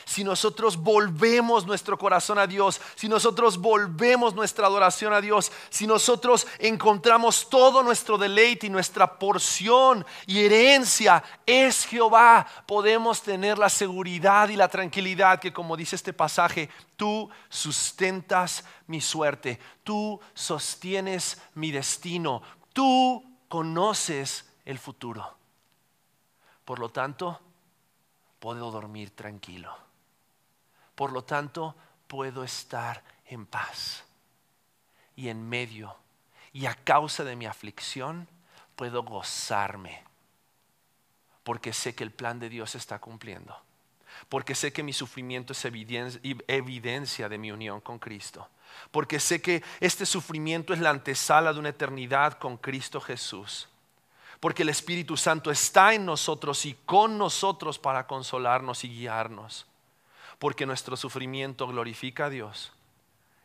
si nosotros volvemos nuestro corazón a Dios, si nosotros volvemos nuestra adoración a Dios, si nosotros encontramos todo nuestro deleite y nuestra porción y herencia es Jehová, podemos tener la seguridad y la tranquilidad que como dice este pasaje, tú sustentas mi suerte, tú sostienes mi destino, tú conoces el futuro. Por lo tanto, puedo dormir tranquilo. Por lo tanto, puedo estar en paz. Y en medio y a causa de mi aflicción, puedo gozarme. Porque sé que el plan de Dios está cumpliendo. Porque sé que mi sufrimiento es evidencia de mi unión con Cristo. Porque sé que este sufrimiento es la antesala de una eternidad con Cristo Jesús. Porque el Espíritu Santo está en nosotros y con nosotros para consolarnos y guiarnos porque nuestro sufrimiento glorifica a Dios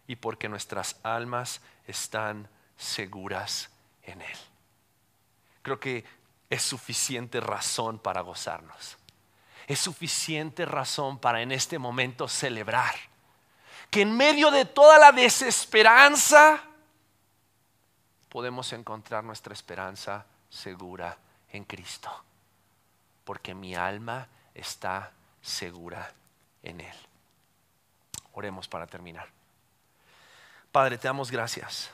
y porque nuestras almas están seguras en Él. Creo que es suficiente razón para gozarnos. Es suficiente razón para en este momento celebrar que en medio de toda la desesperanza podemos encontrar nuestra esperanza segura en Cristo. Porque mi alma está segura en Él. Oremos para terminar. Padre, te damos gracias.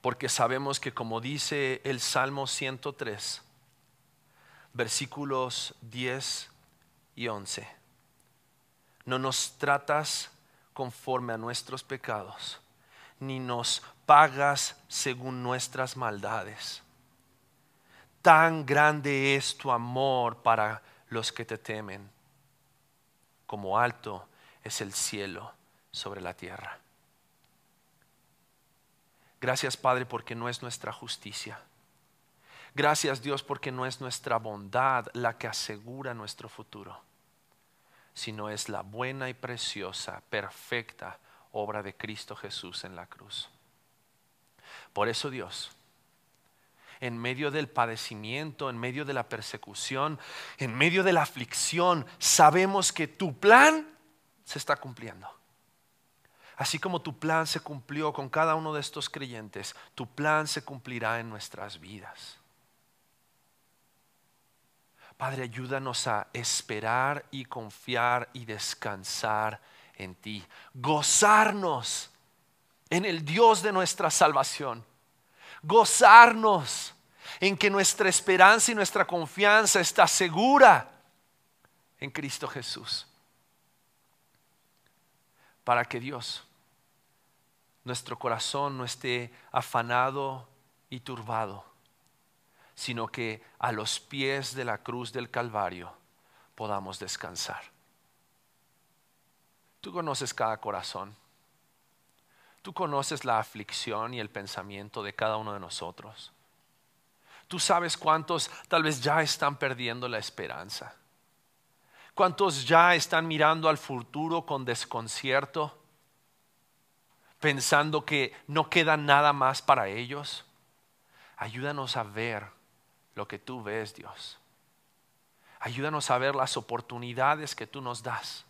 Porque sabemos que como dice el Salmo 103, versículos 10 y 11, no nos tratas conforme a nuestros pecados, ni nos pagas según nuestras maldades Tan grande es tu amor para los que te temen, como alto es el cielo sobre la tierra. Gracias Padre porque no es nuestra justicia. Gracias Dios porque no es nuestra bondad la que asegura nuestro futuro, sino es la buena y preciosa, perfecta obra de Cristo Jesús en la cruz. Por eso Dios, en medio del padecimiento, en medio de la persecución, en medio de la aflicción, sabemos que tu plan se está cumpliendo. Así como tu plan se cumplió con cada uno de estos creyentes, tu plan se cumplirá en nuestras vidas. Padre, ayúdanos a esperar y confiar y descansar en ti. Gozarnos en el Dios de nuestra salvación. Gozarnos en que nuestra esperanza y nuestra confianza está segura en Cristo Jesús. Para que Dios, nuestro corazón no esté afanado y turbado sino que a los pies de la cruz del Calvario podamos descansar. Tú conoces cada corazón. Tú conoces la aflicción y el pensamiento de cada uno de nosotros. Tú sabes cuántos tal vez ya están perdiendo la esperanza. Cuántos ya están mirando al futuro con desconcierto, pensando que no queda nada más para ellos. Ayúdanos a ver lo que tú ves, Dios. Ayúdanos a ver las oportunidades que tú nos das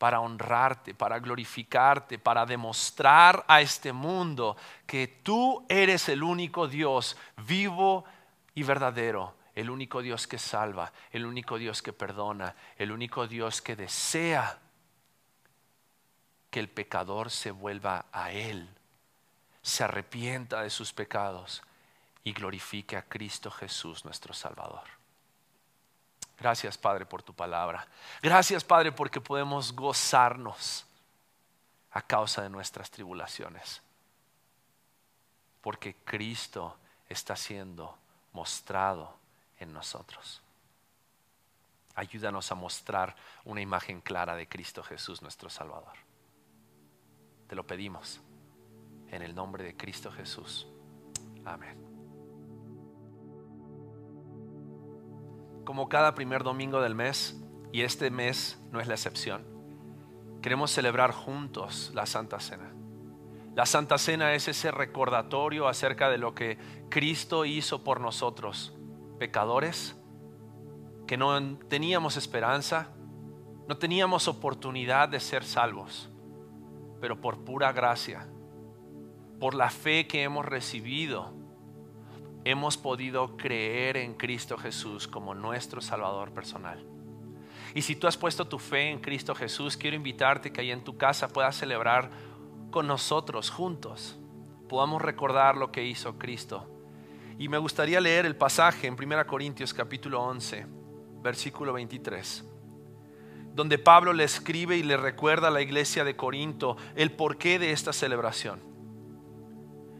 para honrarte, para glorificarte, para demostrar a este mundo que tú eres el único Dios vivo y verdadero, el único Dios que salva, el único Dios que perdona, el único Dios que desea que el pecador se vuelva a Él, se arrepienta de sus pecados y glorifique a Cristo Jesús nuestro Salvador. Gracias Padre por tu palabra. Gracias Padre porque podemos gozarnos a causa de nuestras tribulaciones. Porque Cristo está siendo mostrado en nosotros. Ayúdanos a mostrar una imagen clara de Cristo Jesús nuestro Salvador. Te lo pedimos en el nombre de Cristo Jesús. Amén. Como cada primer domingo del mes, y este mes no es la excepción, queremos celebrar juntos la Santa Cena. La Santa Cena es ese recordatorio acerca de lo que Cristo hizo por nosotros, pecadores, que no teníamos esperanza, no teníamos oportunidad de ser salvos, pero por pura gracia, por la fe que hemos recibido, hemos podido creer en Cristo Jesús como nuestro Salvador personal. Y si tú has puesto tu fe en Cristo Jesús, quiero invitarte que ahí en tu casa puedas celebrar con nosotros juntos. Podamos recordar lo que hizo Cristo. Y me gustaría leer el pasaje en 1 Corintios capítulo 11, versículo 23, donde Pablo le escribe y le recuerda a la iglesia de Corinto el porqué de esta celebración.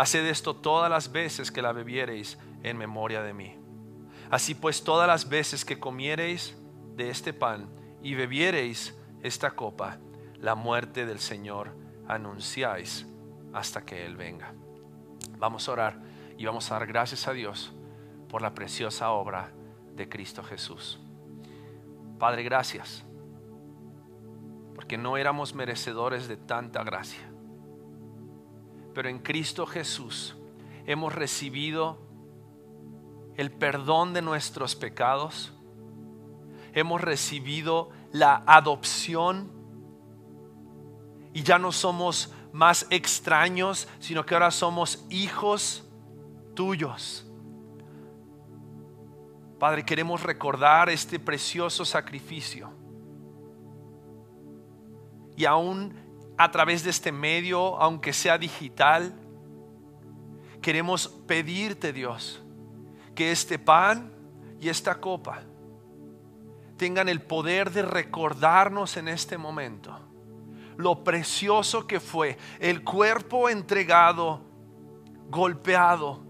Haced esto todas las veces que la bebiereis en memoria de mí. Así pues, todas las veces que comiereis de este pan y bebiereis esta copa, la muerte del Señor anunciáis hasta que Él venga. Vamos a orar y vamos a dar gracias a Dios por la preciosa obra de Cristo Jesús. Padre, gracias, porque no éramos merecedores de tanta gracia pero en Cristo Jesús hemos recibido el perdón de nuestros pecados, hemos recibido la adopción y ya no somos más extraños, sino que ahora somos hijos tuyos. Padre, queremos recordar este precioso sacrificio. Y aún a través de este medio, aunque sea digital. Queremos pedirte, Dios, que este pan y esta copa tengan el poder de recordarnos en este momento lo precioso que fue el cuerpo entregado, golpeado,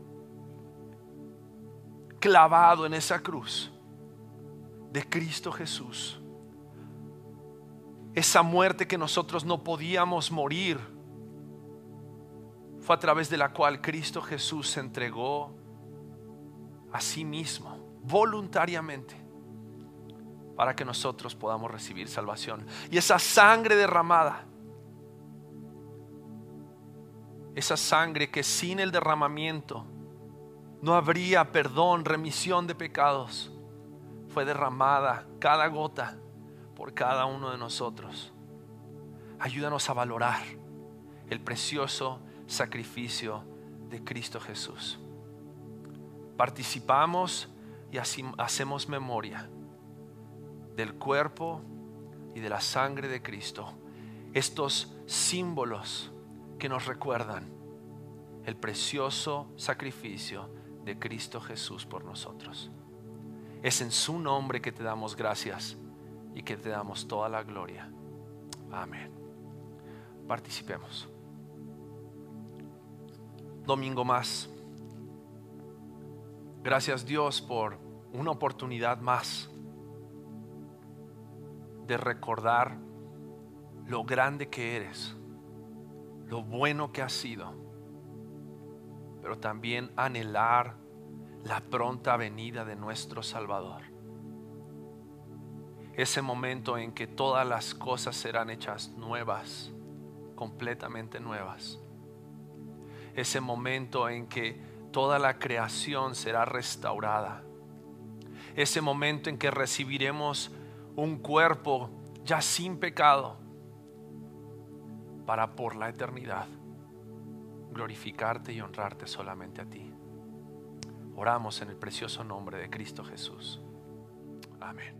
clavado en esa cruz de Cristo Jesús esa muerte que nosotros no podíamos morir, fue a través de la cual Cristo Jesús se entregó a sí mismo, voluntariamente, para que nosotros podamos recibir salvación. Y esa sangre derramada, esa sangre que sin el derramamiento no habría perdón, remisión de pecados, fue derramada cada gota por cada uno de nosotros. Ayúdanos a valorar el precioso sacrificio de Cristo Jesús. Participamos y así hacemos memoria del cuerpo y de la sangre de Cristo. Estos símbolos que nos recuerdan el precioso sacrificio de Cristo Jesús por nosotros. Es en su nombre que te damos gracias y que te damos toda la gloria. Amén. Participemos. Domingo más. Gracias Dios por una oportunidad más de recordar lo grande que eres, lo bueno que has sido, pero también anhelar la pronta venida de nuestro Salvador. Ese momento en que todas las cosas serán hechas nuevas, completamente nuevas. Ese momento en que toda la creación será restaurada. Ese momento en que recibiremos un cuerpo ya sin pecado para por la eternidad glorificarte y honrarte solamente a ti. Oramos en el precioso nombre de Cristo Jesús. Amén.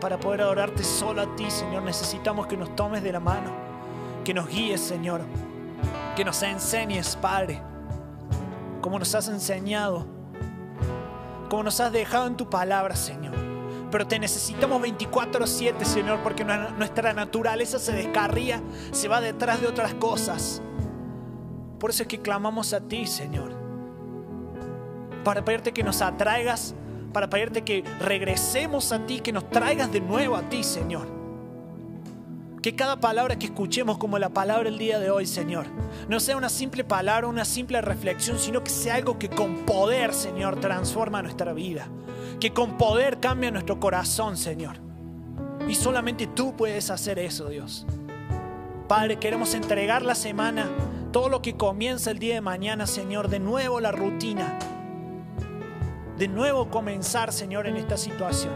Para poder adorarte solo a ti, Señor, necesitamos que nos tomes de la mano, que nos guíes, Señor, que nos enseñes, Padre como nos has enseñado, como nos has dejado en tu palabra, Señor. Pero te necesitamos 24/7, Señor, porque nu- nuestra naturaleza se descarría, se va detrás de otras cosas. Por eso es que clamamos a ti, Señor. Para pedirte que nos atraigas, para pedirte que regresemos a ti, que nos traigas de nuevo a ti, Señor. Que cada palabra que escuchemos como la palabra el día de hoy, Señor, no sea una simple palabra, una simple reflexión, sino que sea algo que con poder, Señor, transforma nuestra vida. Que con poder cambia nuestro corazón, Señor. Y solamente tú puedes hacer eso, Dios. Padre, queremos entregar la semana, todo lo que comienza el día de mañana, Señor, de nuevo la rutina. De nuevo comenzar, Señor, en esta situación.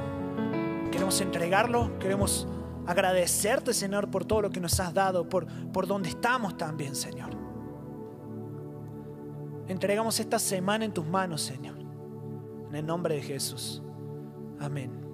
Queremos entregarlo, queremos agradecerte, Señor, por todo lo que nos has dado, por, por donde estamos también, Señor. Entregamos esta semana en tus manos, Señor. En el nombre de Jesús. Amén.